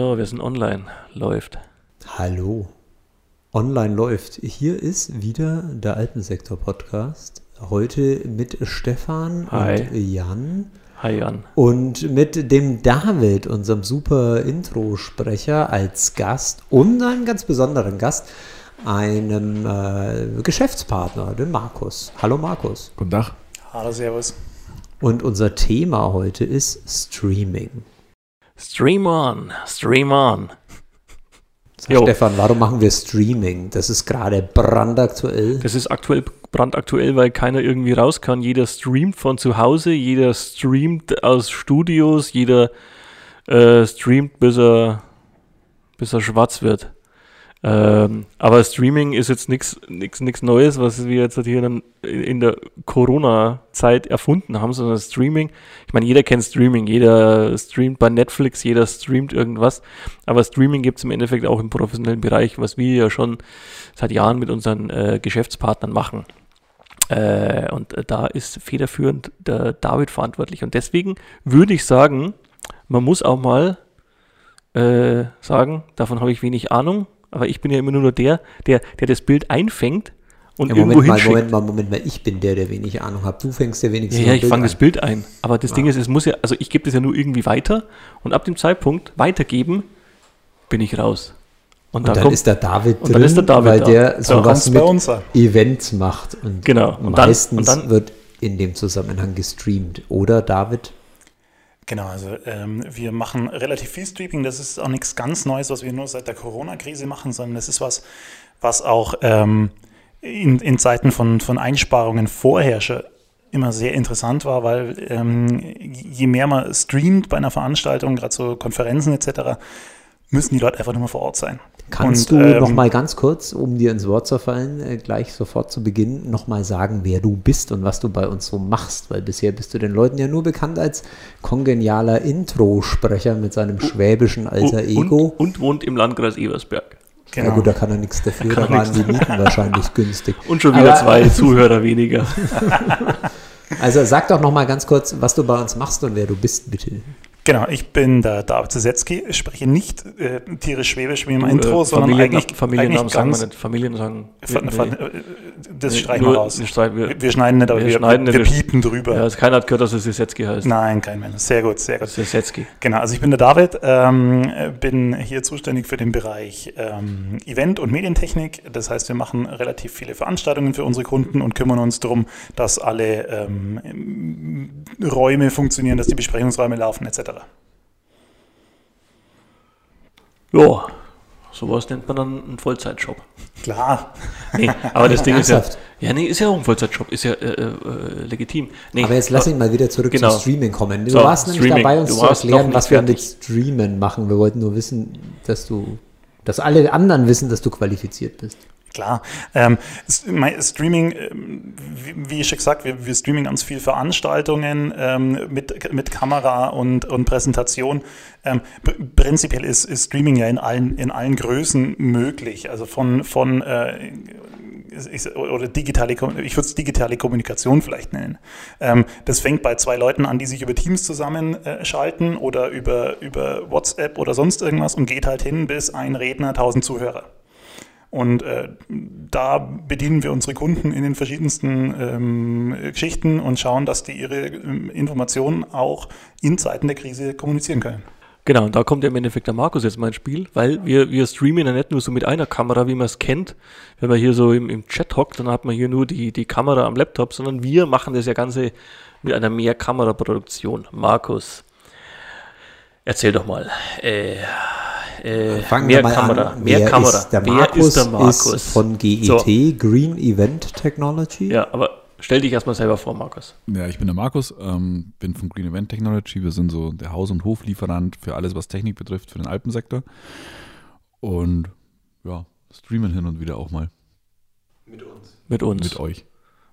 So, wir sind online. Läuft. Hallo. Online läuft. Hier ist wieder der Alpensektor-Podcast. Heute mit Stefan Hi. und Jan. Hi Jan. Und mit dem David, unserem super Intro-Sprecher, als Gast und einen ganz besonderen Gast, einem äh, Geschäftspartner, dem Markus. Hallo Markus. Guten Tag. Hallo, servus. Und unser Thema heute ist Streaming. Stream on, stream on. Sag, Jo. Stefan, warum machen wir Streaming? Das ist gerade brandaktuell. Das ist aktuell brandaktuell, weil keiner irgendwie raus kann. Jeder streamt von zu Hause, jeder streamt aus Studios, jeder äh, streamt, bis er, bis er schwarz wird. Ähm, aber Streaming ist jetzt nichts Neues, was wir jetzt hier dann in der Corona-Zeit erfunden haben, sondern Streaming, ich meine, jeder kennt Streaming, jeder streamt bei Netflix, jeder streamt irgendwas, aber Streaming gibt es im Endeffekt auch im professionellen Bereich, was wir ja schon seit Jahren mit unseren äh, Geschäftspartnern machen. Äh, und da ist federführend der David verantwortlich. Und deswegen würde ich sagen, man muss auch mal äh, sagen, davon habe ich wenig Ahnung, aber ich bin ja immer nur der, der, der das Bild einfängt und Ja, irgendwo Moment mal. Moment mal, Moment mal. Ich bin der, der wenig Ahnung hat. Du fängst ja wenigstens Ja, ja, ein ich Bild fange an. das Bild ein. Aber das Ding ist, es muss ja, also ich gebe das ja nur irgendwie weiter und ab dem Zeitpunkt weitergeben bin ich raus. Und, Und da dann kommt, ist der David und drin, dann ist der David weil da. der sowas mit. Events macht. Und Genau. Und dann- meistens und dann- wird in dem Zusammenhang gestreamt. Oder, David? Genau, also ähm, wir machen relativ viel Streaming. Das ist auch nichts ganz Neues, was wir nur seit der Corona-Krise machen, sondern das ist was, was auch ähm, in, in Zeiten von, von Einsparungen vorher schon immer sehr interessant war, weil ähm, je mehr man streamt bei einer Veranstaltung, gerade so Konferenzen etc., müssen die Leute einfach nur mal vor Ort sein. Kannst Und, du ähm, noch mal ganz kurz, um dir ins Wort zu fallen, äh, gleich sofort zu Beginn noch mal sagen, wer du bist und was du bei uns so machst? Weil bisher bist du den Leuten ja nur bekannt als kongenialer Intro-Sprecher mit seinem schwäbischen alter und, Ego. und wohnt im Landkreis Ebersberg. Genau. Ja gut, da kann er nichts dafür, da waren die Mieten wahrscheinlich günstig. Und schon wieder Aber- zwei Zuhörer weniger. Also sag doch noch mal ganz kurz, was du bei uns machst und wer du bist, bitte. Genau, ich bin der David Zesetzky, ich spreche nicht äh, tierisch schwäbisch wie im Du, Intro, äh, sondern Familienna- eigentlich, Familiennamen sagen wir nicht. Nee. ver- äh, Das Nee, streichen wir raus. wir wir- schneiden nicht, aber wir schneiden wir, wir- piepen drüber. Ja, also keiner hat gehört, dass es Sesetzky heißt. Nein, kein Mensch. Sehr gut, sehr gut. Sesetzky. Genau, also ich bin der David, ähm, äh, bin hier zuständig für den Bereich ähm, Event- und Medientechnik. Das heißt, wir machen relativ viele Veranstaltungen für unsere Kunden und kümmern uns darum, dass alle ähm, Räume funktionieren, dass die Besprechungsräume laufen etc. Ja, sowas nennt man dann einen Vollzeitjob. Klar. Nee, aber das Ding ist ja, ja, nee, ist ja auch ein Vollzeitjob, ist ja äh, äh, legitim. Nee, Aber jetzt lass ihn mal wieder zurück Genau. zum Streaming kommen. Du So, warst nämlich Streaming. dabei, uns Du zu erklären, was wir mit fertig. Streamen machen. Wir wollten nur wissen, dass du, dass alle anderen wissen, dass du qualifiziert bist. Klar. Ähm, Streaming, ähm, wie, wie schon gesagt, wir, wir streamen ganz viel Veranstaltungen ähm, mit, mit Kamera und, und Präsentation. Ähm, pr- prinzipiell ist, ist Streaming ja in allen, in allen Größen möglich. Also von, von äh, ich, oder digitale, ich würde es digitale Kommunikation vielleicht nennen. Ähm, das fängt bei zwei Leuten an, die sich über Teams zusammenschalten äh, oder über, über WhatsApp oder sonst irgendwas und geht halt hin bis ein Redner, 1000 Zuhörer. Und äh, da bedienen wir unsere Kunden in den verschiedensten ähm, Geschichten und schauen, dass die ihre ähm, Informationen auch in Zeiten der Krise kommunizieren können. Genau, und da kommt ja im Endeffekt der Markus jetzt mal ins Spiel, weil wir, wir streamen ja nicht nur so mit einer Kamera, wie man es kennt, wenn man hier so im, im Chat hockt, dann hat man hier nur die, die Kamera am Laptop, sondern wir machen das ja Ganze mit einer Mehrkameraproduktion. Markus, erzähl doch mal. Äh, äh, Fangen wir mal Kamera, an. mehr Wer Kamera. Ist der Wer Markus ist der Markus? ist von GET, So. Green Event Technology. Ja, aber Stell dich erstmal selber vor, Markus. Ja, ich bin der Markus, ähm, bin von Green Event Technology. Wir sind so der Haus- und Hoflieferant für alles, was Technik betrifft, für den Alpensektor. Und ja, streamen hin und wieder auch mal Mit uns. mit euch.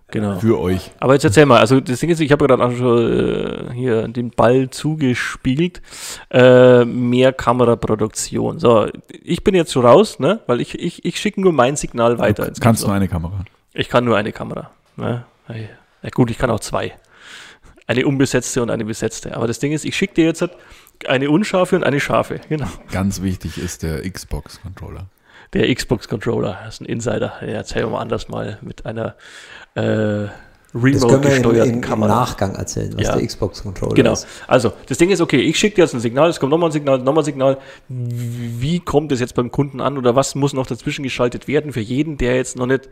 Genau. Für euch. Aber jetzt erzähl mal, also das Ding ist, ich habe gerade auch schon äh, hier den Ball zugespielt. Äh, mehr Kameraproduktion. So, ich bin jetzt schon raus, ne? Weil ich, ich, ich schicke nur mein Signal weiter. Du kannst nur eine Kamera. Ich kann nur eine Kamera. Ne? Ja, gut, ich kann auch zwei. Eine unbesetzte und eine besetzte. Aber das Ding ist, ich schicke dir jetzt eine unscharfe und eine scharfe. Genau. Ganz wichtig ist der Xbox-Controller. Der Xbox-Controller, das ist ein Insider. Erzählen wir mal anders mal mit einer äh, remote-gesteuerten im, im Kamera. Nachgang erzählen, was Ja. der Xbox-Controller Genau. ist. Also, das Ding ist, okay, ich schicke dir jetzt ein Signal, es kommt nochmal ein Signal, nochmal ein Signal. Wie kommt es jetzt beim Kunden an oder was muss noch dazwischen geschaltet werden für jeden, der jetzt noch nicht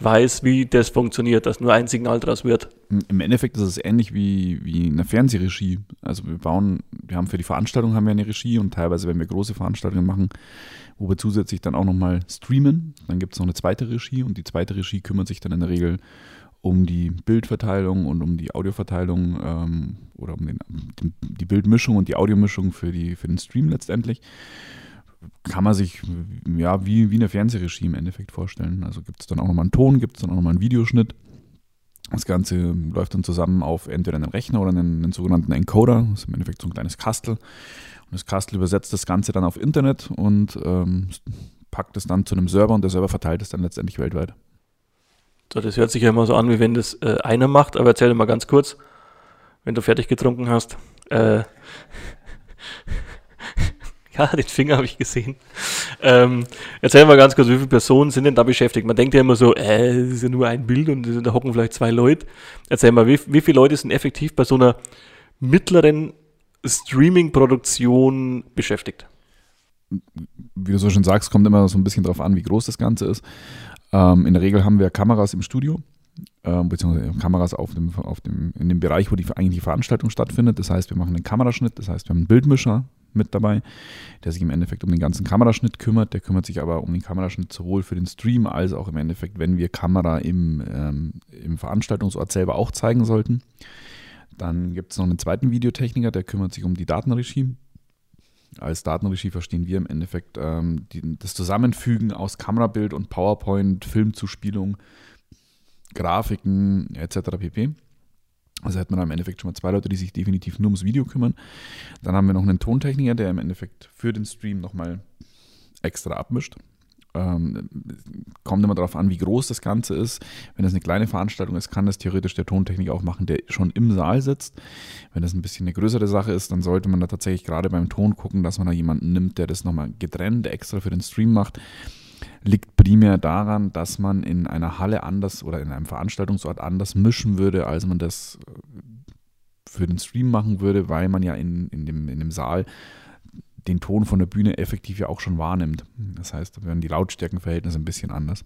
weiß, wie das funktioniert, dass nur ein Signal draus wird? Im Endeffekt ist es ähnlich wie, wie eine Fernsehregie. Also wir bauen, wir haben für die Veranstaltung haben wir eine Regie und teilweise, wenn wir große Veranstaltungen machen, wo wir zusätzlich dann auch nochmal streamen, dann gibt es noch eine zweite Regie und die zweite Regie kümmert sich dann in der Regel um die Bildverteilung und um die Audioverteilung ähm, oder um den, die Bildmischung und die Audiomischung für, die, für den Stream letztendlich. Kann man sich ja wie, wie eine Fernsehregie im Endeffekt vorstellen. Also gibt es dann auch nochmal einen Ton, gibt es dann auch nochmal einen Videoschnitt. Das Ganze läuft dann zusammen auf entweder einen Rechner oder einen, einen sogenannten Encoder. Das ist im Endeffekt so ein kleines Kastel. Und das Kastel übersetzt das Ganze dann auf Internet und ähm, packt es dann zu einem Server und der Server verteilt es dann letztendlich weltweit. So, das hört sich ja immer so an, wie wenn das äh, einer macht, aber erzähl mal ganz kurz, wenn du fertig getrunken hast. Äh, ja, den Finger habe ich gesehen. Ähm, erzähl mal ganz kurz, wie viele Personen sind denn da beschäftigt? Man denkt ja immer so, äh, das ist ja nur ein Bild und da hocken vielleicht zwei Leute. Erzähl mal, wie, wie viele Leute sind effektiv bei so einer mittleren Streaming-Produktion beschäftigt? Wie du so schon sagst, kommt immer so ein bisschen drauf an, wie groß das Ganze ist. Ähm, in der Regel haben wir Kameras im Studio, ähm, beziehungsweise Kameras auf dem, auf dem, in dem Bereich, wo die eigentliche Veranstaltung stattfindet. Das heißt, wir machen einen Kameraschnitt, das heißt, wir haben einen Bildmischer mit dabei, der sich im Endeffekt um den ganzen Kameraschnitt kümmert. Der kümmert sich aber um den Kameraschnitt sowohl für den Stream als auch im Endeffekt, wenn wir Kamera im, ähm, im Veranstaltungsort selber auch zeigen sollten. Dann gibt es noch einen zweiten Videotechniker, der kümmert sich um die Datenregie. Als Datenregie verstehen wir im Endeffekt ähm, die, das Zusammenfügen aus Kamerabild und PowerPoint, Filmzuspielung, Grafiken etc. pp. Also wir da im Endeffekt schon mal zwei Leute, die sich definitiv nur ums Video kümmern. Dann haben wir noch einen Tontechniker, der im Endeffekt für den Stream nochmal extra abmischt. Ähm, kommt immer darauf an, wie groß das Ganze ist. Wenn das eine kleine Veranstaltung ist, kann das theoretisch der Tontechniker auch machen, der schon im Saal sitzt. Wenn das ein bisschen eine größere Sache ist, dann sollte man da tatsächlich gerade beim Ton gucken, dass man da jemanden nimmt, der das nochmal getrennt extra für den Stream macht. Liegt primär daran, dass man in einer Halle anders oder in einem Veranstaltungsort anders mischen würde, als man das äh, für den Stream machen würde, weil man ja in, in, dem, in dem Saal den Ton von der Bühne effektiv ja auch schon wahrnimmt. Das heißt, da werden die Lautstärkenverhältnisse ein bisschen anders.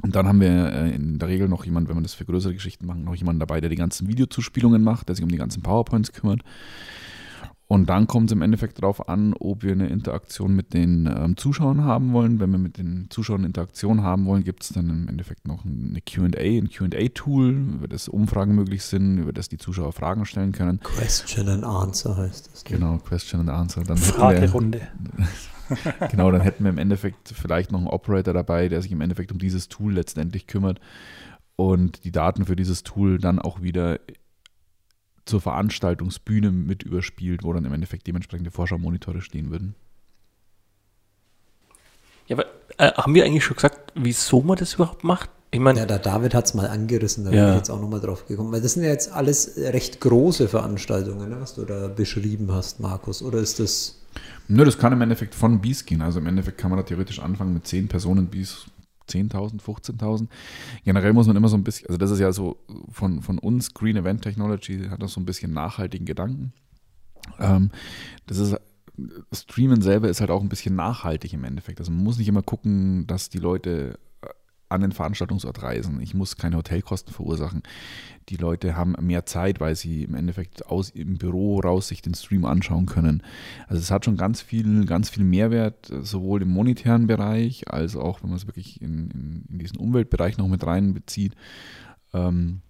Und dann haben wir äh, in der Regel noch jemanden, wenn wir das für größere Geschichten machen, noch jemanden dabei, der die ganzen Videozuspielungen macht, der sich um die ganzen PowerPoints kümmert. Und dann kommt es im Endeffekt darauf an, ob wir eine Interaktion mit den ähm, Zuschauern haben wollen. Wenn wir mit den Zuschauern Interaktion haben wollen, gibt es dann im Endeffekt noch eine QA, ein QA-Tool, über das Umfragen möglich sind, über das die Zuschauer Fragen stellen können. Question and Answer heißt das. ne? Genau, Question and Answer. Dann wir, Fragerunde. genau, dann hätten wir im Endeffekt vielleicht noch einen Operator dabei, der sich im Endeffekt um dieses Tool letztendlich kümmert und die Daten für dieses Tool dann auch wieder zur Veranstaltungsbühne mit überspielt, wo dann im Endeffekt dementsprechende Vorschaumonitore stehen würden. Ja, aber äh, haben wir eigentlich schon gesagt, wieso man das überhaupt macht? Ich meine, Ja, der David hat es mal angerissen, da Ja. bin ich jetzt auch nochmal drauf gekommen. Weil das sind ja jetzt alles recht große Veranstaltungen, ne, was du da beschrieben hast, Markus. Oder ist das. Nö, das kann im Endeffekt von Bies gehen. Also im Endeffekt kann man da theoretisch anfangen mit 10 Personen Bies. 10.000, 15.000. Generell muss man immer so ein bisschen, also das ist ja so von, von uns, Green Event Technology hat das so ein bisschen nachhaltigen Gedanken. Ähm, das ist, Streamen selber ist halt auch ein bisschen nachhaltig im Endeffekt. Also man muss nicht immer gucken, dass die Leute an den Veranstaltungsort reisen. Ich muss keine Hotelkosten verursachen. Die Leute haben mehr Zeit, weil sie im Endeffekt aus im Büro raus sich den Stream anschauen können. Also es hat schon ganz viel, ganz viel Mehrwert, sowohl im monetären Bereich als auch, wenn man es wirklich in, in, in diesen Umweltbereich noch mit reinbezieht. Ähm,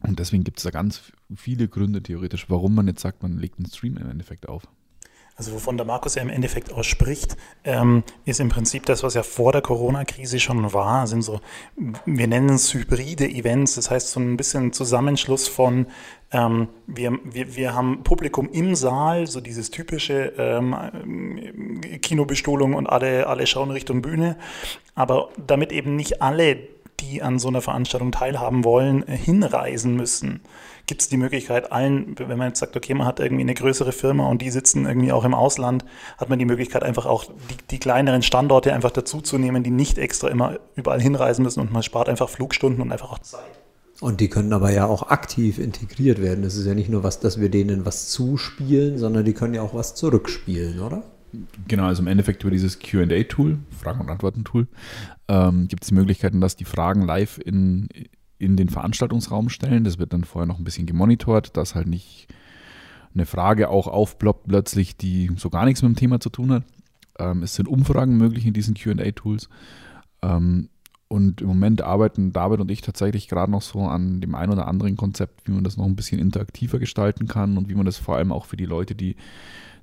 und deswegen gibt es da ganz viele Gründe theoretisch, warum man jetzt sagt, man legt einen Stream im Endeffekt auf. Also wovon der Markus ja im Endeffekt auch spricht, ähm, ist im Prinzip das, was ja vor der Corona-Krise schon war, sind so, wir nennen es hybride Events, das heißt so ein bisschen Zusammenschluss von, ähm, wir, wir, wir haben Publikum im Saal, so dieses typische ähm, Kinobestuhlung und alle, alle schauen Richtung Bühne, aber damit eben nicht alle, die an so einer Veranstaltung teilhaben wollen, hinreisen müssen gibt es die Möglichkeit, allen, wenn man jetzt sagt, okay, man hat irgendwie eine größere Firma und die sitzen irgendwie auch im Ausland, hat man die Möglichkeit, einfach auch die, die kleineren Standorte einfach dazuzunehmen, die nicht extra immer überall hinreisen müssen und man spart einfach Flugstunden und einfach auch Zeit. Und die können aber ja auch aktiv integriert werden. Das ist ja nicht nur was, dass wir denen was zuspielen, sondern die können ja auch was zurückspielen, oder? Genau, also im Endeffekt über dieses QA-Tool, Fragen- und Antworten-Tool, ähm, gibt es Möglichkeiten, dass die Fragen live in, in den Veranstaltungsraum stellen. Das wird dann vorher noch ein bisschen gemonitort, dass halt nicht eine Frage auch aufploppt plötzlich, die so gar nichts mit dem Thema zu tun hat. Ähm, es sind Umfragen möglich in diesen QA-Tools. Ähm, und im Moment arbeiten David und ich tatsächlich gerade noch so an dem einen oder anderen Konzept, wie man das noch ein bisschen interaktiver gestalten kann und wie man das vor allem auch für die Leute, die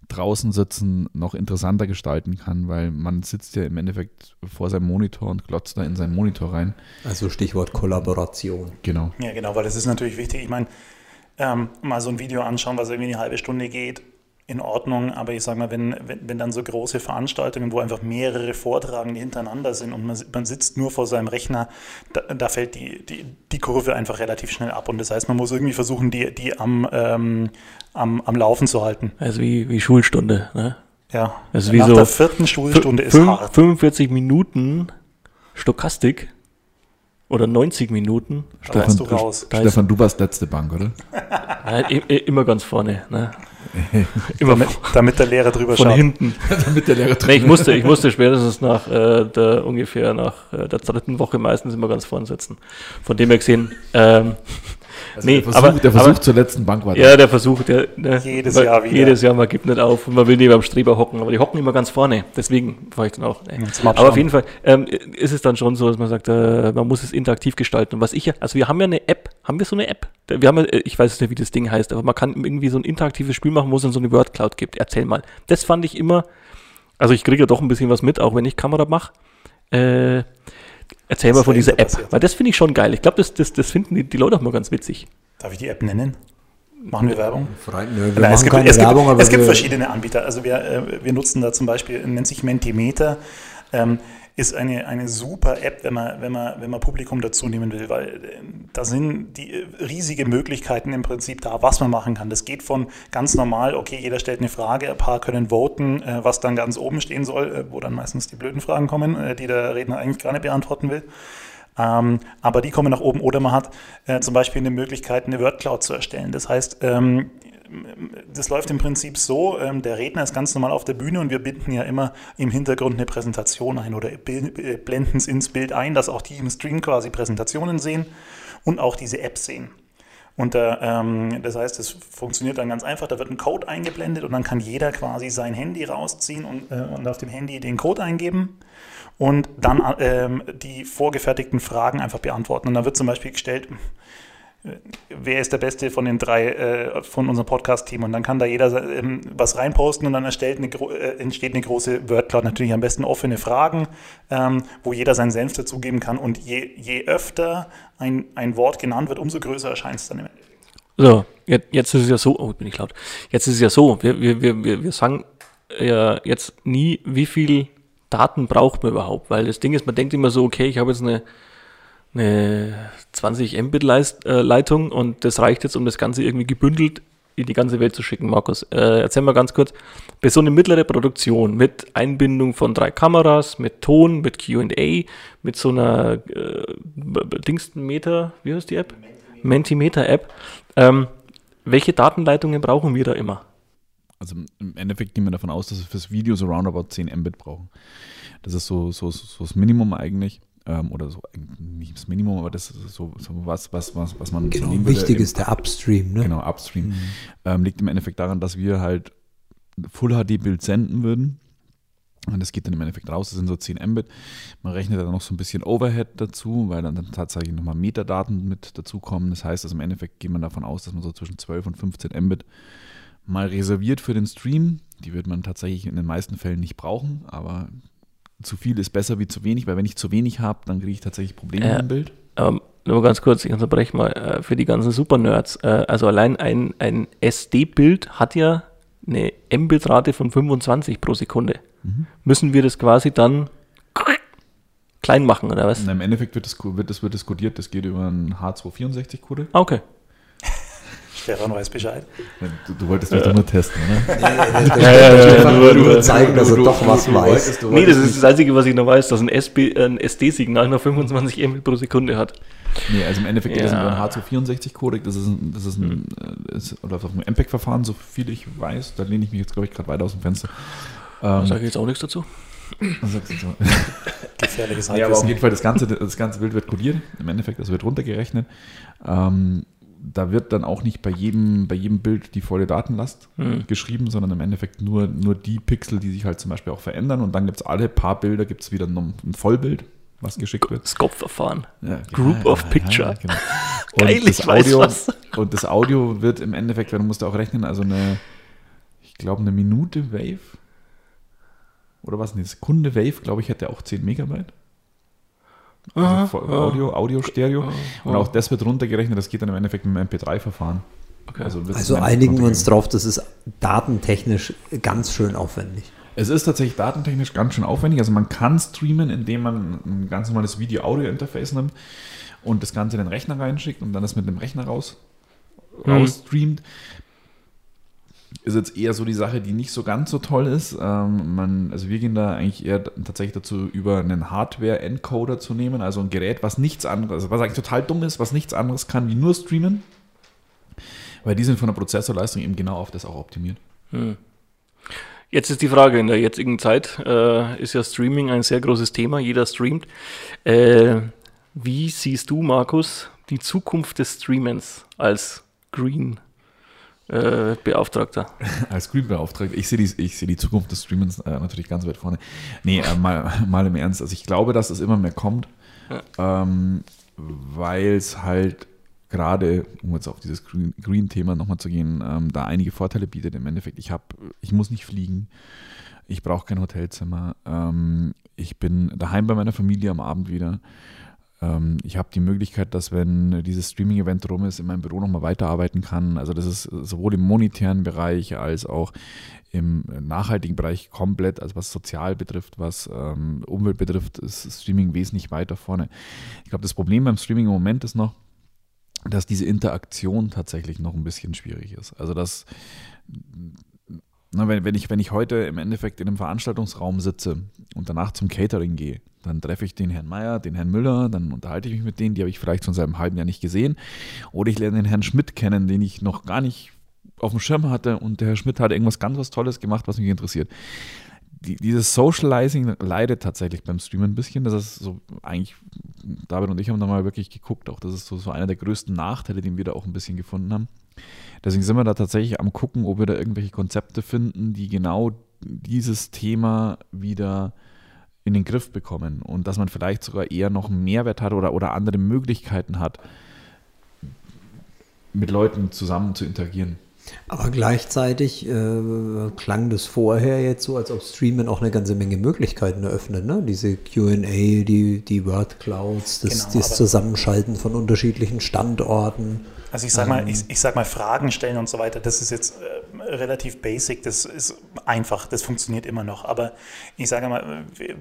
draußen sitzen, noch interessanter gestalten kann, weil man sitzt ja im Endeffekt vor seinem Monitor und glotzt da in seinen Monitor rein. Also Stichwort Kollaboration. Genau. Ja, genau, weil das ist natürlich wichtig. Ich meine, ähm, mal so ein Video anschauen, was irgendwie eine halbe Stunde geht, in Ordnung, aber ich sage mal, wenn, wenn, wenn, dann so große Veranstaltungen, wo einfach mehrere Vortragende hintereinander sind und man, man sitzt nur vor seinem Rechner, da, da, fällt die, die, die Kurve einfach relativ schnell ab. Und das heißt, man muss irgendwie versuchen, die, die am, ähm, am, am Laufen zu halten. Also wie, wie Schulstunde, ne? Ja, also wie nach so der vierten Schulstunde ist hart. 45 Minuten Stokastik oder 90 Minuten. Stefan, du raus. Stefan, du warst letzte Bank, oder? Ja, immer ganz vorne. Ne? Immer damit, damit, der Lehrer drüber von schaut. hinten. damit der Lehrer drüber nee, ich musste, ich musste spätestens nach äh, der ungefähr nach äh, der dritten Woche meistens immer ganz vorne sitzen. Von dem her gesehen, ähm, also nee, der Versuch, aber, der Versuch aber, zur letzten Bank war da. Ja, der Versuch, der, ne, jedes Jahr wieder. Jedes Jahr, man gibt nicht auf und man will neben am Streber hocken, aber die hocken immer ganz vorne. Deswegen fahre ich dann auch. Ne. Aber auf jeden Fall ähm, ist es dann schon so, dass man sagt, äh, man muss es interaktiv gestalten. Und was ich ja, also wir haben ja eine App, haben wir so eine App? Wir haben ja, äh, ich weiß nicht, wie das Ding heißt, aber man kann irgendwie so ein interaktives Spiel machen, wo es dann so eine Wordcloud gibt. Erzähl mal. Das fand ich immer, also ich kriege ja doch ein bisschen was mit, auch wenn ich Kamera mache. Äh, Erzähl mal von dieser App, passiert. weil das finde ich schon geil. Ich glaube, das, das, das finden die, die Leute auch mal ganz witzig. Darf ich die App nennen? Machen wir Werbung? Freund, wir Nein, es gibt, es Werbung, gibt, es gibt verschiedene Anbieter. Also wir, äh, wir nutzen da zum Beispiel, nennt sich Mentimeter. Ähm, ist eine, eine super App, wenn man, wenn, man, wenn man Publikum dazu nehmen will, weil äh, da sind die äh, riesige Möglichkeiten im Prinzip da, was man machen kann. Das geht von ganz normal, okay, jeder stellt eine Frage, ein paar können voten, äh, was dann ganz oben stehen soll, wo dann meistens die blöden Fragen kommen, die der Redner eigentlich gar nicht beantworten will. Ähm, aber die kommen nach oben oder man hat äh, zum Beispiel eine Möglichkeit, eine Wordcloud zu erstellen. Das heißt, ähm, das läuft im Prinzip so, ähm, der Redner ist ganz normal auf der Bühne und wir binden ja immer im Hintergrund eine Präsentation ein oder äh, blenden es ins Bild ein, dass auch die im Stream quasi Präsentationen sehen und auch diese App sehen. Und äh, ähm, das heißt, es funktioniert dann ganz einfach, da wird ein Code eingeblendet und dann kann jeder quasi sein Handy rausziehen und, äh, und auf dem Handy den Code eingeben und dann ähm, die vorgefertigten Fragen einfach beantworten. Und dann wird zum Beispiel gestellt, wer ist der Beste von den drei äh, von unserem Podcast-Team und dann kann da jeder ähm, was reinposten und dann eine, äh, entsteht eine große Wordcloud, natürlich am besten offene Fragen, ähm, wo jeder seinen Senf dazugeben kann und je, je öfter ein, ein Wort genannt wird, umso größer erscheint es dann im Endeffekt. So, jetzt, jetzt ist es ja so, oh, bin ich laut, jetzt ist es ja so, wir, wir, wir, wir sagen ja jetzt nie, wie viel Daten braucht man überhaupt? Weil das Ding ist, man denkt immer so, okay, ich habe jetzt eine, eine 20 Mbit äh, und das reicht jetzt, um das Ganze irgendwie gebündelt in die ganze Welt zu schicken. Markus, äh, erzähl mal ganz kurz, bei so eine mittlere Produktion mit Einbindung von drei Kameras, mit Ton, mit Q&A, mit so einer äh, Dingstenmeter, wie heißt die App? Mentimeter-App. Ähm, welche Datenleitungen brauchen wir da immer? Also im Endeffekt gehen wir davon aus, dass wir fürs Video so roundabout 10 Mbit brauchen. Das ist so, so, so das Minimum eigentlich. Ähm, oder so, nicht das Minimum, aber das ist so, so was, was, was, was man. Genau, so wichtig ist der Upstream, ne? Genau, Upstream. Mhm. Ähm, liegt im Endeffekt daran, dass wir halt Full HD-Bild senden würden. Und das geht dann im Endeffekt raus, das sind so 10 Mbit. Man rechnet dann noch so ein bisschen Overhead dazu, weil dann, dann tatsächlich nochmal Metadaten mit dazukommen. Das heißt, also im Endeffekt geht man davon aus, dass man so zwischen 12 und 15 Mbit mal reserviert für den Stream. Die wird man tatsächlich in den meisten Fällen nicht brauchen, aber zu viel ist besser wie zu wenig, weil wenn ich zu wenig habe, dann kriege ich tatsächlich Probleme Ja. im Bild. Ähm, nur ganz kurz, ich unterbreche mal äh, für die ganzen Super-Nerds. Äh, also allein ein, ein SD-Bild hat ja eine Mbit-Rate von 25 pro Sekunde. Müssen wir das quasi dann klein machen, oder was? Und Im Endeffekt wird das, wird das, wird das codiert, das geht über einen H264-Code. Ah, Okay. Stefan weiß Bescheid. Du, du wolltest das doch nur testen, oder? ja, nur- nur, nur- zeigen, dass er Du- doch du- was du weiß. wolltest- du Nee, das ist das Einzige, was ich noch weiß, dass ein, SB, ein SD-Signal nur 25 Mbit pro Sekunde hat. Nee, also im Endeffekt geht das Ja. über ein H264-Codec, das ist ein, das ist ein, äh, ist, oder auf einem MPEG-Verfahren, so viel ich weiß, da lehne ich mich jetzt, glaube ich, gerade weiter aus dem Fenster. Da Ähm, sage ich jetzt auch nichts dazu. was sagst du so? Gefährliches Ja, aber auf jeden Fall, das ganze, das ganze Bild wird kodiert, im Endeffekt, das wird runtergerechnet. Ähm, da wird dann auch nicht bei jedem, bei jedem Bild die volle Datenlast Hm. geschrieben, sondern im Endeffekt nur, nur die Pixel, die sich halt zum Beispiel auch verändern. Und dann gibt es alle paar Bilder, gibt es wieder noch ein Vollbild, was geschickt wird. Scope-Verfahren. Ja, Group of Picture. genau. Geil, Und das ich weiß Audio, was. Und das Audio wird im Endeffekt, du musst auch rechnen, also eine, ich glaube, eine Minute Wave oder was, eine Sekunde Wave, glaube ich, hätte auch 10 Megabyte. Also ja. Audio, Audio, Stereo. Und ja. auch das wird runtergerechnet, das geht dann im Endeffekt mit dem MP3-Verfahren. Okay. Also, Also einigen wir uns drauf, das ist datentechnisch ganz schön aufwendig. Es ist tatsächlich datentechnisch ganz schön aufwendig. Also man kann streamen, indem man ein ganz normales Video-Audio-Interface nimmt und das Ganze in den Rechner reinschickt und dann das mit dem Rechner raus, Mhm. Ist jetzt eher so die Sache, die nicht so ganz so toll ist. Ähm, man, also wir gehen da eigentlich eher tatsächlich dazu über einen Hardware-Encoder zu nehmen, also ein Gerät, was nichts anderes, was eigentlich total dumm ist, was nichts anderes kann wie nur streamen. Weil die sind von der Prozessorleistung eben genau auf das auch optimiert. Hm. Jetzt ist die Frage, in der jetzigen Zeit äh, ist ja Streaming ein sehr großes Thema, jeder streamt. Äh, wie siehst du, Markus, die Zukunft des Streamens als Green äh, Beauftragter? Als Screenbeauftragter, ich sehe die, ich sehe die Zukunft des Streamens äh, natürlich ganz weit vorne. Nee, äh, mal, mal im Ernst. Also ich glaube, dass es immer mehr kommt, ähm, weil es halt gerade, um jetzt auf dieses Green- Green-Thema nochmal zu gehen, ähm, da einige Vorteile bietet. Im Endeffekt, ich habe, ich muss nicht fliegen, ich brauche kein Hotelzimmer, ähm, ich bin daheim bei meiner Familie am Abend wieder. Ähm, ich habe die Möglichkeit, dass wenn dieses Streaming-Event rum ist, in meinem Büro nochmal weiterarbeiten kann. Also das ist sowohl im monetären Bereich als auch im nachhaltigen Bereich komplett, also was sozial betrifft, was ähm, Umwelt betrifft, ist Streaming wesentlich weiter vorne. Ich glaube, das Problem beim Streaming im Moment ist noch, dass diese Interaktion tatsächlich noch ein bisschen schwierig ist. Also dass na, wenn, wenn, ich, wenn ich heute im Endeffekt in einem Veranstaltungsraum sitze und danach zum Catering gehe, dann treffe ich den Herrn Meier, den Herrn Müller, dann unterhalte ich mich mit denen, die habe ich vielleicht schon seit einem halben Jahr nicht gesehen. Oder ich lerne den Herrn Schmidt kennen, den ich noch gar nicht auf dem Schirm hatte und der Herr Schmidt hat irgendwas ganz was Tolles gemacht, was mich interessiert. Die, dieses Socializing leidet tatsächlich beim Streamen ein bisschen. Das ist so eigentlich, David und ich haben da mal wirklich geguckt, auch das ist so, so einer der größten Nachteile, den wir da auch ein bisschen gefunden haben. Deswegen sind wir da tatsächlich am gucken, ob wir da irgendwelche Konzepte finden, die genau dieses Thema wieder in den Griff bekommen und dass man vielleicht sogar eher noch einen Mehrwert hat oder, oder andere Möglichkeiten hat, mit Leuten zusammen zu interagieren. Aber gleichzeitig äh, klang das vorher jetzt so, als ob Streamen auch eine ganze Menge Möglichkeiten eröffnet. Ne? Diese QA, die, die Word Clouds, das, Genau, das Zusammenschalten von unterschiedlichen Standorten. Also ich sag mal, ich, ich sag mal, Fragen stellen und so weiter, das ist jetzt äh, relativ basic, das ist einfach, das funktioniert immer noch. Aber ich sage mal, wir,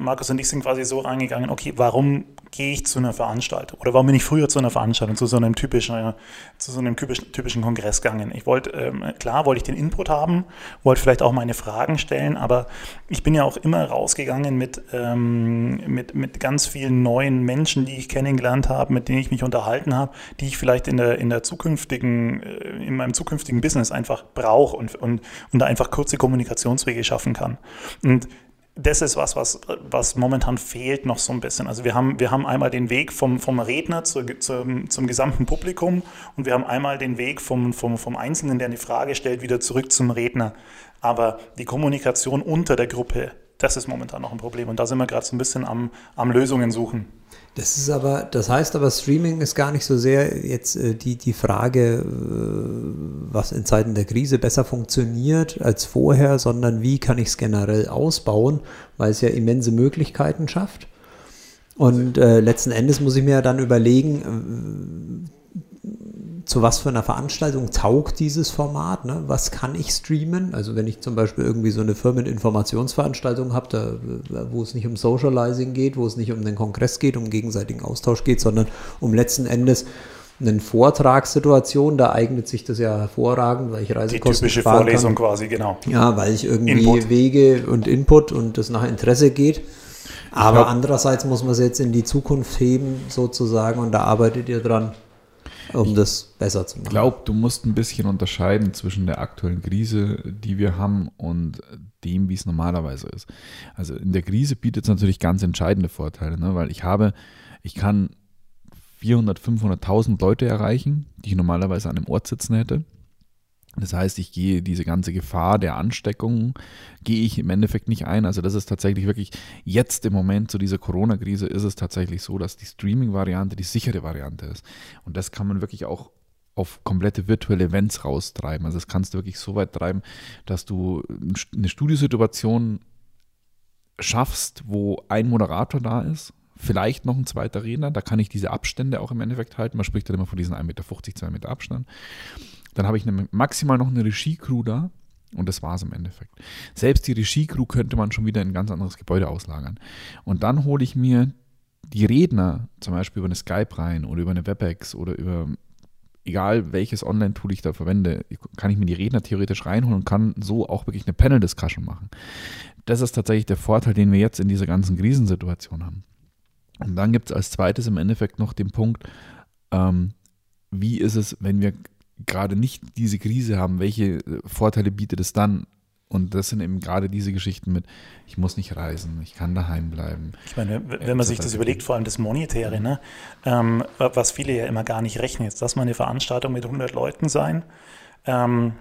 Markus und ich sind quasi so reingegangen, okay, warum gehe ich zu einer Veranstaltung? Oder warum bin ich früher zu einer Veranstaltung, zu so einem typischen, äh, zu so einem typischen, typischen Kongress gegangen? Ich wollte, ähm, klar, wollte ich den Input haben, wollte vielleicht auch meine Fragen stellen, aber ich bin ja auch immer rausgegangen mit, ähm, mit, mit ganz vielen neuen Menschen, die ich kennengelernt habe, mit denen ich mich unterhalten habe, die ich vielleicht in der, in der zukünftigen, äh, in meinem zukünftigen Business einfach brauche und, und, und da einfach kurze Kommunikationswege schaffen kann. Und das ist was, was, was momentan fehlt noch so ein bisschen. Also wir haben, wir haben einmal den Weg vom, vom Redner zu, zum, zum gesamten Publikum und wir haben einmal den Weg vom, vom, vom Einzelnen, der eine Frage stellt, wieder zurück zum Redner. Aber die Kommunikation unter der Gruppe Das ist momentan noch ein Problem. Und da sind wir gerade so ein bisschen am, am Lösungen suchen. Das ist aber, das heißt aber, Streaming ist gar nicht so sehr jetzt äh, die, die Frage, äh, was in Zeiten der Krise besser funktioniert als vorher, sondern wie kann ich es generell ausbauen, weil es ja immense Möglichkeiten schafft. Und äh, letzten Endes muss ich mir dann überlegen, zu was für einer Veranstaltung taugt dieses Format? Ne? Was kann ich streamen? Also wenn ich zum Beispiel irgendwie so eine Firmeninformationsveranstaltung habe, wo es nicht um Socializing geht, wo es nicht um den Kongress geht, um gegenseitigen Austausch geht, sondern um letzten Endes eine Vortragssituation, da eignet sich das ja hervorragend, weil ich Reisekosten Die typische Vorlesung kann. quasi, genau. Ja, weil ich irgendwie Input. Wege und Input und das nach Interesse geht. Aber andererseits muss man es jetzt in die Zukunft heben, sozusagen, und da arbeitet ihr dran um das besser zu machen. Ich glaube, du musst ein bisschen unterscheiden zwischen der aktuellen Krise, die wir haben, und dem, wie es normalerweise ist. Also in der Krise bietet es natürlich ganz entscheidende Vorteile, ne? weil ich habe, ich kann 400, 500.000 Leute erreichen, die ich normalerweise an einem Ort sitzen hätte. Das heißt, ich gehe diese ganze Gefahr der Ansteckung, gehe ich im Endeffekt nicht ein. Also das ist tatsächlich wirklich, jetzt im Moment zu dieser Corona-Krise ist es tatsächlich so, dass die Streaming-Variante die sichere Variante ist. Und das kann man wirklich auch auf komplette virtuelle Events raustreiben. Also das kannst du wirklich so weit treiben, dass du eine Studiosituation schaffst, wo ein Moderator da ist, vielleicht noch ein zweiter Redner, da kann ich diese Abstände auch im Endeffekt halten. Man spricht dann immer von diesen 1,50 Meter, 2 Meter Abstand. Dann habe ich maximal noch eine Regie-Crew da und das war es im Endeffekt. Selbst die Regie-Crew könnte man schon wieder in ein ganz anderes Gebäude auslagern. Und dann hole ich mir die Redner, zum Beispiel über eine Skype rein oder über eine WebEx oder über egal welches Online-Tool ich da verwende, kann ich mir die Redner theoretisch reinholen und kann so auch wirklich eine Panel-Discussion machen. Das ist tatsächlich der Vorteil, den wir jetzt in dieser ganzen Krisensituation haben. Und dann gibt es als zweites im Endeffekt noch den Punkt, ähm, wie ist es, wenn wir gerade nicht diese Krise haben, welche äh, Vorteile bietet es dann? Und das sind eben gerade diese Geschichten mit, ich muss nicht reisen, ich kann daheim bleiben. Ich meine, wenn man sich das überlegt, vor allem das Monetäre, ne? Ähm, was viele ja immer gar nicht rechnen, jetzt lass mal eine Veranstaltung mit 100 Leuten sein. Ähm,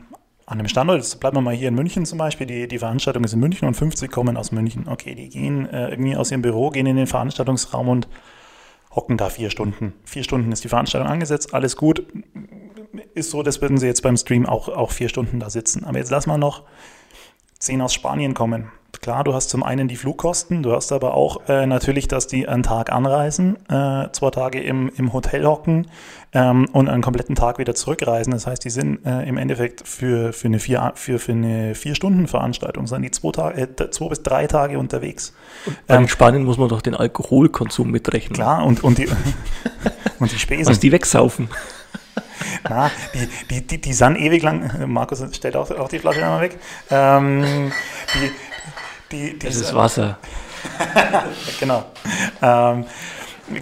an dem Standort, jetzt bleiben wir mal hier in München zum Beispiel, die, die Veranstaltung ist in München und 50 kommen aus München. Okay, die gehen äh, irgendwie aus ihrem Büro, gehen in den Veranstaltungsraum und hocken da vier Stunden. Vier Stunden ist die Veranstaltung angesetzt, alles gut ist so, das würden sie jetzt beim Stream auch, auch vier Stunden da sitzen. Aber jetzt lass mal noch zehn aus Spanien kommen. Klar, du hast zum einen die Flugkosten, du hast aber auch äh, natürlich, dass die einen Tag anreisen, äh, zwei Tage im, im Hotel hocken ähm, und einen kompletten Tag wieder zurückreisen. Das heißt, die sind äh, im Endeffekt für, für eine vier, für, für eine vier Stunden Veranstaltung, sind die zwei, Tage, äh, zwei bis drei Tage unterwegs. Ähm, Spanien muss man doch den Alkoholkonsum mitrechnen. Klar, und, und, die, und die Spesen. Was die wegsaufen. Na, die, die, die, die sind ewig lang. Markus stellt auch, auch die Flasche einmal weg. Ähm, die, die, die, das ist Wasser. genau. Ähm,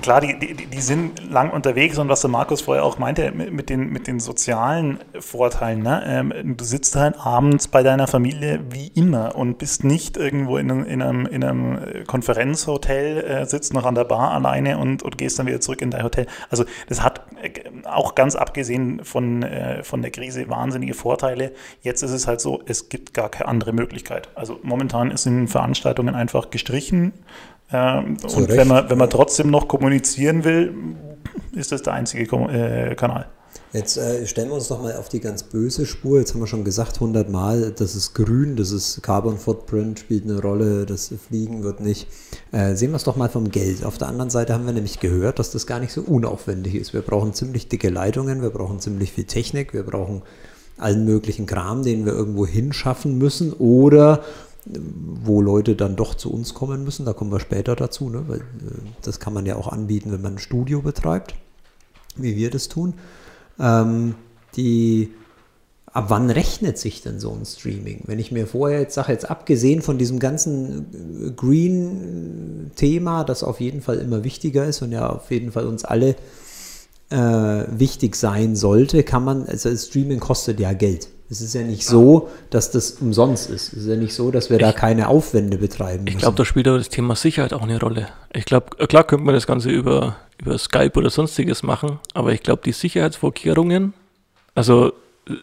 klar, die, die, die sind lang unterwegs und was der Markus vorher auch meinte, mit den, mit den sozialen Vorteilen. Ne? Ähm, du sitzt halt abends bei deiner Familie wie immer und bist nicht irgendwo in einem, in einem, in einem Konferenzhotel, äh, sitzt noch an der Bar alleine und, und gehst dann wieder zurück in dein Hotel. Also das hat äh, auch ganz abgesehen von, äh, von der Krise wahnsinnige Vorteile. Jetzt ist es halt so, es gibt gar keine andere Möglichkeit. Also momentan sind Veranstaltungen einfach gestrichen ähm, und wenn man, wenn man trotzdem noch kommunizieren will, ist das der einzige äh, Kanal. Jetzt äh, stellen wir uns doch mal auf die ganz böse Spur. Jetzt haben wir schon gesagt 100 Mal, das ist grün, das ist Carbon Footprint, spielt eine Rolle, das Fliegen wird nicht. Äh, sehen wir es doch mal vom Geld. Auf der anderen Seite haben wir nämlich gehört, dass das gar nicht so unaufwendig ist. Wir brauchen ziemlich dicke Leitungen, wir brauchen ziemlich viel Technik, wir brauchen allen möglichen Kram, den wir irgendwo hinschaffen müssen oder wo Leute dann doch zu uns kommen müssen. Da kommen wir später dazu, ne? weil äh, das kann man ja auch anbieten, wenn man ein Studio betreibt, wie wir das tun. Ähm, die, ab wann rechnet sich denn so ein Streaming? Wenn ich mir vorher jetzt sage, jetzt abgesehen von diesem ganzen äh, Green-Thema, das auf jeden Fall immer wichtiger ist und ja auf jeden Fall uns alle äh, wichtig sein sollte, kann man, also Streaming kostet ja Geld. Es ist ja nicht so, dass das umsonst ist. Es ist ja nicht so, dass wir ich, da keine Aufwände betreiben müssen. Ich glaube, da spielt aber das Thema Sicherheit auch eine Rolle. Ich glaube, äh, klar könnte man das Ganze über, über Skype oder sonstiges machen, aber ich glaube, die Sicherheitsvorkehrungen, also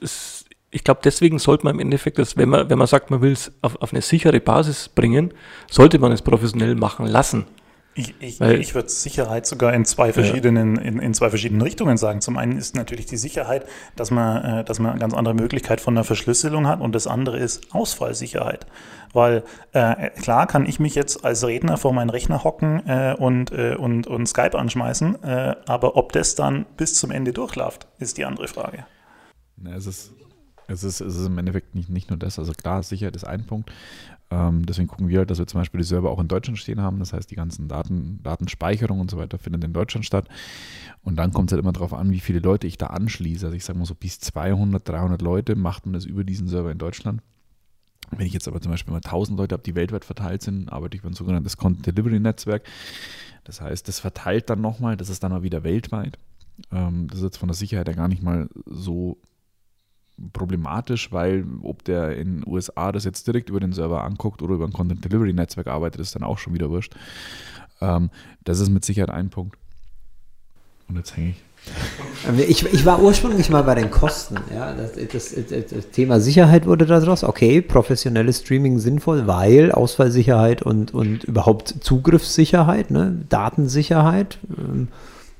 es, ich glaube, deswegen sollte man im Endeffekt, das, wenn man, wenn man sagt, man will es auf, auf eine sichere Basis bringen, sollte man es professionell machen lassen. Ich, ich, ich würde Sicherheit sogar in zwei verschiedenen, in, in zwei verschiedenen Richtungen sagen. Zum einen ist natürlich die Sicherheit, dass man, äh, dass man eine ganz andere Möglichkeit von der Verschlüsselung hat und das andere ist Ausfallsicherheit. Weil äh, klar kann ich mich jetzt als Redner vor meinen Rechner hocken äh, und, äh, und, und Skype anschmeißen, äh, aber ob das dann bis zum Ende durchläuft, ist die andere Frage. Na, es, ist, es, ist, es ist im Endeffekt nicht, nicht nur das. Also klar, Sicherheit ist ein Punkt. Ähm, deswegen gucken wir, halt, dass wir zum Beispiel die Server auch in Deutschland stehen haben. Das heißt, die ganzen Daten, Datenspeicherung und so weiter findet in Deutschland statt. Und dann kommt es halt immer darauf an, wie viele Leute ich da anschließe. Also ich sage mal so bis 200, 300 Leute macht man das über diesen Server in Deutschland. Wenn ich jetzt aber zum Beispiel mal 1000 Leute habe, die weltweit verteilt sind, arbeite ich über ein sogenanntes Content Delivery Netzwerk. Das heißt, das verteilt dann nochmal, das ist dann mal wieder weltweit. Ähm, das ist jetzt von der Sicherheit ja gar nicht mal so problematisch, weil ob der in den USA das jetzt direkt über den Server anguckt oder über ein Content Delivery Netzwerk arbeitet, ist dann auch schon wieder wurscht. Ähm, das ist mit Sicherheit ein Punkt. Und jetzt hänge ich. Ich, ich war ursprünglich mal bei den Kosten. Ja, das, das, das, das Thema Sicherheit wurde daraus. Okay, professionelles Streaming sinnvoll, weil Ausfallsicherheit und, und überhaupt Zugriffssicherheit, ne? Datensicherheit, ähm,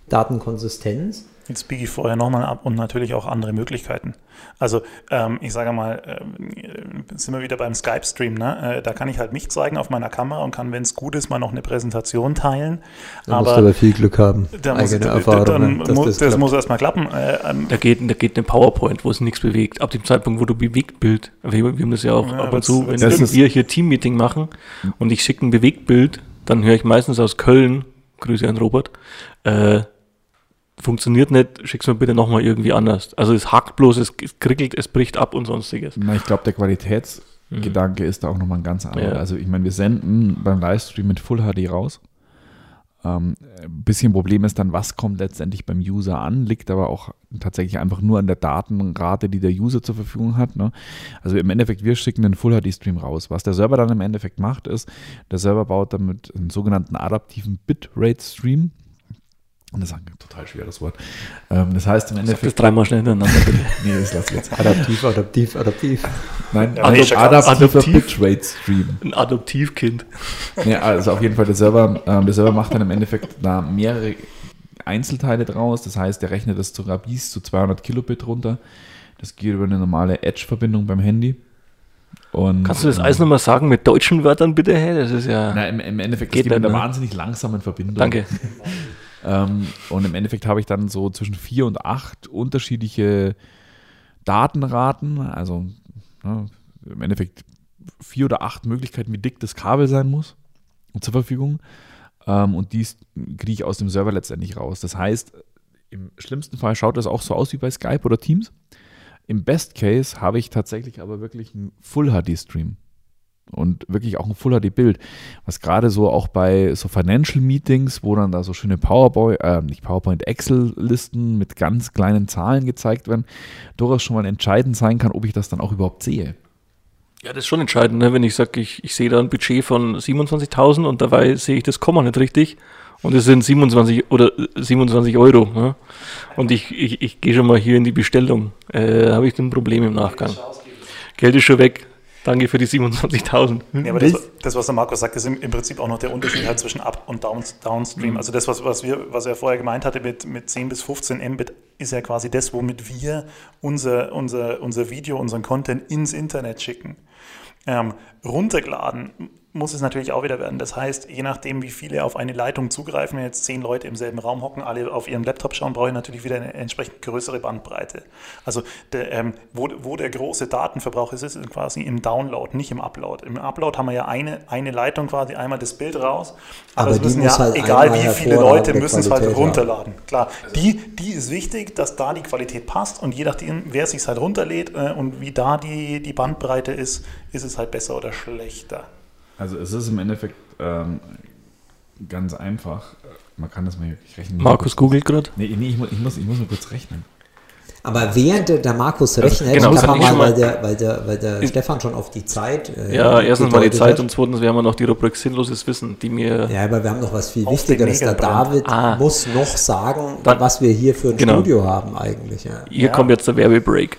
Datenkonsistenz. Jetzt biege ich vorher nochmal ab und natürlich auch andere Möglichkeiten. Also ähm, ich sage mal, ähm, sind wir wieder beim Skype-Stream, ne? Äh, da kann ich halt mich zeigen auf meiner Kamera und kann, wenn es gut ist, mal noch eine Präsentation teilen. Da musst du aber viel Glück haben. da muss, Eigene da- Erfahrung, dann ne, dass muss, das das, muss erstmal klappen. Äh, ähm, Da geht, da geht eine PowerPoint, wo es nichts bewegt. Ab dem Zeitpunkt, wo du Bewegtbild, wir, wir haben das ja auch Ja, ab und zu, wenn wir hier Teammeeting machen und ich schicke ein Bewegtbild, dann höre ich meistens aus Köln, Grüße an Robert, äh, funktioniert nicht, schick's mir bitte nochmal irgendwie anders. Also es hackt bloß, es, es krickelt, es bricht ab und sonstiges. Na, ich glaube, der Qualitätsgedanke ist da auch nochmal ein ganz anderer. Ja. Also ich meine, wir senden beim Livestream mit Full HD raus. Ähm, ein bisschen Problem ist dann, was kommt letztendlich beim User an, liegt aber auch tatsächlich einfach nur an der Datenrate, die der User zur Verfügung hat. Ne? Also im Endeffekt, wir schicken den Full HD Stream raus. Was der Server dann im Endeffekt macht, ist, der Server baut damit einen sogenannten adaptiven Bitrate Stream. Und das ist ein total schweres Wort. Ähm, das heißt im Sag das Endeffekt, dreimal schnell hintereinander bitte. nee, das lass ich jetzt. Adaptiv, adaptiv, adaptiv. Nein, Ja, nee, adaptiver Adaptiv. Bitrate Stream. Ein Adoptivkind. Ja, also auf jeden Fall, der Server, ähm, der Server macht dann im Endeffekt da mehrere Einzelteile draus. Das heißt, der rechnet das sogar bis zu 200 Kilobit runter. Das geht über eine normale Edge-Verbindung beim Handy. Und, Kannst du das ähm, alles nochmal sagen mit deutschen Wörtern bitte? Hey, das ist ja. Na, im, im Endeffekt Geht ist die mit einer ne? wahnsinnig langsamen Verbindung. Danke. Ähm, und im Endeffekt habe ich dann so zwischen vier und acht unterschiedliche Datenraten, also ne, im Endeffekt vier oder acht Möglichkeiten, wie dick das Kabel sein muss zur Verfügung. Ähm, und dies kriege ich aus dem Server letztendlich raus. Das heißt, im schlimmsten Fall schaut das auch so aus wie bei Skype oder Teams. Im Best Case habe ich tatsächlich aber wirklich einen Full HD Stream und wirklich auch ein Full HD Bild, was gerade so auch bei so Financial Meetings, wo dann da so schöne PowerPoint, äh, nicht PowerPoint, Excel Listen mit ganz kleinen Zahlen gezeigt werden, durchaus schon mal entscheidend sein kann, ob ich das dann auch überhaupt sehe. Ja, das ist schon entscheidend, ne? wenn ich sage, ich, ich sehe da ein Budget von 27.000 und dabei sehe ich das Komma nicht richtig und es sind 27 oder äh, 27 Euro. Ne? Und ich, ich, ich gehe schon mal hier in die Bestellung. Äh, Habe ich ein Problem im Nachgang. Geld ist schon weg. Danke für die 27.000. Ja, aber das, das, was der Markus sagt, ist im, im Prinzip auch noch der Unterschied halt zwischen Up- und Down, Downstream. Also das, was, was, wir, was er vorher gemeint hatte mit, mit 10 bis 15 Mbit, ist ja quasi das, womit wir unser, unser, unser Video, unseren Content ins Internet schicken. Ähm, runtergeladen muss es natürlich auch wieder werden. Das heißt, je nachdem, wie viele auf eine Leitung zugreifen, wenn jetzt zehn Leute im selben Raum hocken, alle auf ihrem Laptop schauen, brauche ich natürlich wieder eine entsprechend größere Bandbreite. Also der, ähm, wo, wo der große Datenverbrauch ist, ist quasi im Download, nicht im Upload. Im Upload haben wir ja eine, eine Leitung quasi, einmal das Bild raus, aber, Aber es müssen ja, halt egal wie viele Leute, müssen es halt runterladen. Klar, die, die ist wichtig, dass da die Qualität passt und je nachdem, wer sich halt runterlädt äh, und wie da die, die Bandbreite ist, ist es halt besser oder schlechter. Also es ist im Endeffekt ähm, ganz einfach. Man kann das mal wirklich rechnen. Markus googelt gerade. Nee, nee ich, muss, ich, muss, ich muss mal kurz rechnen. Aber während der, der Markus rechnet, genau, kann man mal, weil mal- der, weil der, weil der Stefan schon auf die Zeit. äh, Ja, erstens mal die Zeit hat. und zweitens, wir haben ja noch die Rubrik Sinnloses Wissen, die mir. Ja, aber wir haben noch was viel Wichtigeres. Der. David Ah. muss noch sagen, Dann- was wir hier für ein Genau. Studio haben eigentlich. Ja. Hier Ja. kommt jetzt der Werbebreak.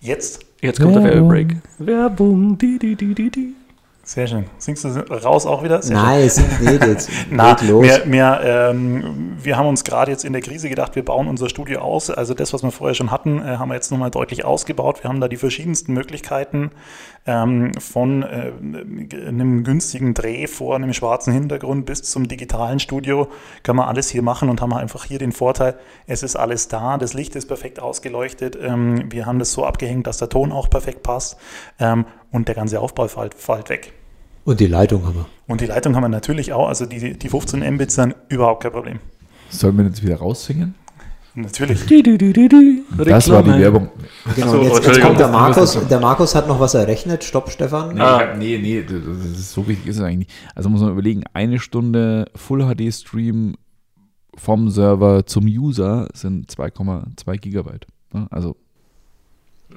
Jetzt. Jetzt kommt der Werbung. Werbebreak. Werbung. Di, di, di, di, di. Sehr schön. Singst du raus auch wieder? Sehr. Nein, es nicht jetzt. Na, Leg los. wir, wir, ähm, wir haben uns gerade jetzt in der Krise gedacht, wir bauen unser Studio aus. Also das, was wir vorher schon hatten, äh, haben wir jetzt nochmal deutlich ausgebaut. Wir haben da die verschiedensten Möglichkeiten ähm, von äh, einem günstigen Dreh vor einem schwarzen Hintergrund bis zum digitalen Studio. Können wir alles hier machen und haben einfach hier den Vorteil, es ist alles da, das Licht ist perfekt ausgeleuchtet. Ähm, wir haben das so abgehängt, dass der Ton auch perfekt passt ähm, und der ganze Aufbau fällt, fällt weg. Und die Leitung haben wir. Und die Leitung haben wir natürlich auch, also die, die 15 Mbit sind überhaupt kein Problem. Sollen wir jetzt wieder raussingen? Natürlich. Di, di, di. Das war die. Werbung. Genau, so, jetzt, jetzt kommt der Markus. Der Markus hat noch was errechnet. Stopp, Stefan. Nee, Ah. hab, nee, nee, das ist, so wichtig ist es eigentlich nicht. Also muss man überlegen, eine Stunde Full HD Stream vom Server zum User sind 2,2 Gigabyte. Ja, Also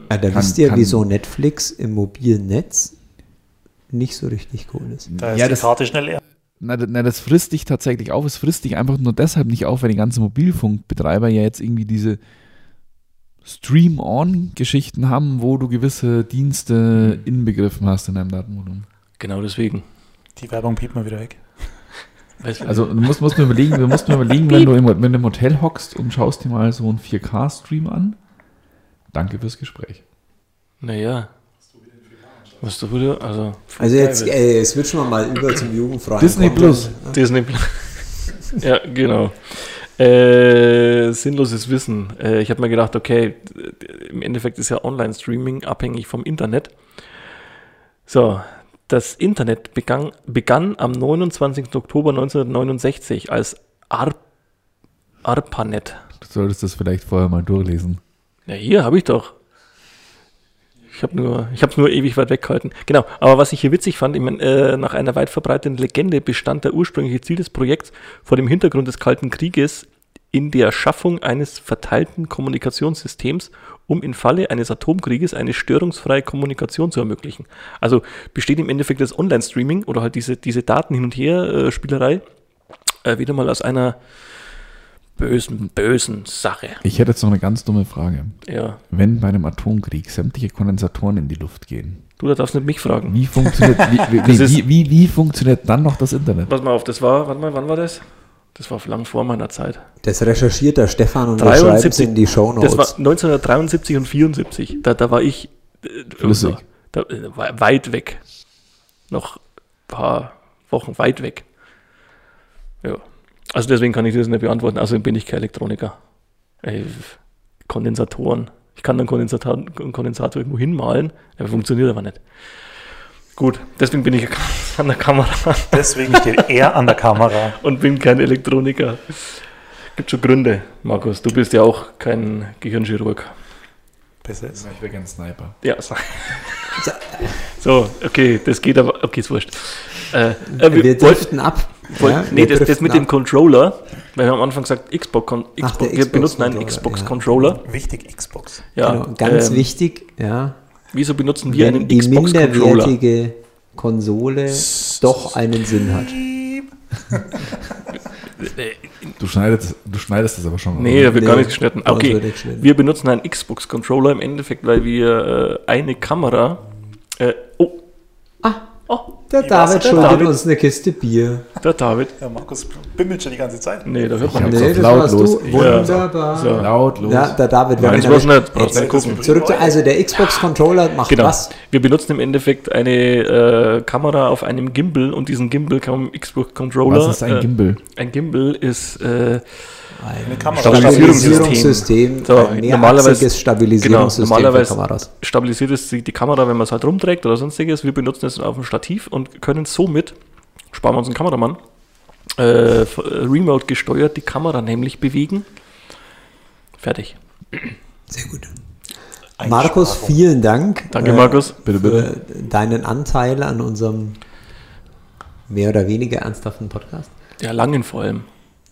Ja, da Kann- wisst ihr, kann- wieso Netflix im mobilen Netz nicht so richtig cool ist. Da ist ja, die das, Karte schnell leer. na, das- na, das frisst dich tatsächlich auf. Es frisst dich einfach nur deshalb nicht auf, weil die ganzen Mobilfunkbetreiber ja jetzt irgendwie diese Stream-On-Geschichten haben, wo du gewisse Dienste inbegriffen hast in deinem Datenvolumen. Genau deswegen. Die Werbung piept mal wieder weg. Also du musst, musst mir überlegen, du musst mir überlegen, wenn du, im, wenn du im Hotel hockst und schaust dir mal so einen 4K-Stream an. Danke fürs Gespräch. naja. Was du wieder, also. Also jetzt äh, switchen wir mal über zum jugendfreien Disney Content. Plus. Disney Plus. ja, genau. Äh, sinnloses Wissen. Äh, ich habe mir gedacht, okay, im Endeffekt ist ja Online-Streaming abhängig vom Internet. So, das Internet begann, begann am 29. Oktober 1969 als Ar ARPANET. Du solltest das vielleicht vorher mal durchlesen. Ja, hier habe ich doch. Ich habe nur, ich habe nur ewig weit weggehalten. Genau. Aber was ich hier witzig fand, ich mein, äh, nach einer weit verbreiteten Legende bestand der ursprüngliche Ziel des Projekts vor dem Hintergrund des Kalten Krieges in der Schaffung eines verteilten Kommunikationssystems, um im Falle eines Atomkrieges eine störungsfreie Kommunikation zu ermöglichen. Also besteht im Endeffekt das Online-Streaming oder halt diese, diese Daten hin und her äh, Spielerei äh, wieder mal aus einer bösen, bösen Sache. Ich hätte jetzt noch eine ganz dumme Frage. Ja. Wenn bei einem Atomkrieg sämtliche Kondensatoren in die Luft gehen, Du, da darfst nicht mich fragen. wie funktioniert, wie, wie, wie, wie, wie funktioniert dann noch das Internet? Pass mal auf, das war, warte mal, wann war das? Das war lang vor meiner Zeit. Das recherchiert der Stefan und wir schreiben es in die Show Das war Notes. 1973 und 74. Da, da war ich äh. Da, äh, war weit weg. Noch ein paar Wochen weit weg. Ja. Also deswegen kann ich das nicht beantworten. Also bin ich kein Elektroniker. Ey, Kondensatoren. Ich kann einen Kondensator, einen Kondensator irgendwo hinmalen, der funktioniert aber nicht. Gut, deswegen bin ich an der Kamera Deswegen steht er an der Kamera. und bin kein Elektroniker. Gibt schon Gründe, Markus. Du bist ja auch kein Gehirnchirurg. Besser ist. Ich wäre gern Sniper. Ja, so. so, okay, das geht aber, okay, ist wurscht. Äh, äh, wir wir wollten, driften ab. wollten, Ja, nee, wir das, das mit dem ab. Controller, weil wir haben am Anfang gesagt, Xbox, Con- Ach, Xbox der wir benutzen einen Xbox-Controller, ja. Xbox-Controller. Wichtig, Xbox. Ja, genau, ganz ähm, wichtig, ja. Wieso benutzen wir Wenn einen die Xbox-Controller? minderwertige Konsole doch einen Sinn hat. Du schneidest, du schneidest das aber schon. Nee, oder? da wird Nee, gar nicht geschnitten. Okay, wir benutzen einen Xbox-Controller im Endeffekt, weil wir äh, eine Kamera. Äh, oh, Ah, oh, der Wie David schuldet David? uns eine Kiste Bier. der David. Ja, Markus bimmelt schon die ganze Zeit. Nee, da hört Ich man nichts. so Nee, das lautlos. Ich- Wunderbar. So. Lautlos. Ja, der David, wir Nein, war's erwischt. nicht. Brauchst nicht gucken. Zurück zu, also der Xbox-Controller macht Genau. was? Wir benutzen im Endeffekt eine äh, Kamera auf einem Gimbal und diesen Gimbal kann man im Xbox-Controller. Was ist ein äh, Gimbal? Ein Gimbal ist äh, Eine Kamera. Stabilisierungssystem. So, ein normalerweise- Stabilisierungssystem genau, normalerweise- für Kameras. stabilisiert ist die die Kamera, wenn man es halt rumträgt oder sonstiges. Wir benutzen es auf dem Stativ und können somit, sparen wir uns einen Kameramann, äh, äh, remote gesteuert die Kamera nämlich bewegen. Fertig. Sehr gut. Markus, vielen Dank. Danke, äh, Markus. Bitte, bitte. Für deinen Anteil an unserem mehr oder weniger ernsthaften Podcast Ja, langen vor allem.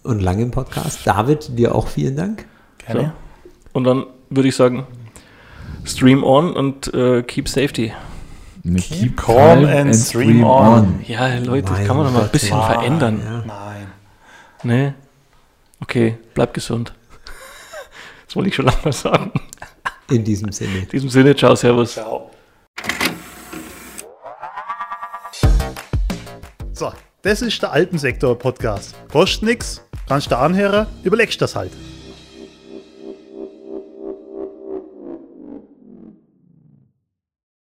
Und langen Podcast. David, dir auch vielen Dank. Gerne. Und dann würde ich sagen, stream on und äh, keep safety. Ne, Keep calm and stream on. Ja, Leute, das kann man doch mal ein bisschen Mann. verändern. Ja. Nein. Nee. Okay, bleib gesund. Das wollte ich schon lange mal sagen. In diesem Sinne. In diesem Sinne, ciao, servus. Ciao. So, das ist der Alpensektor-Podcast. Kostet nix, kannst du anhören, überlegst das halt.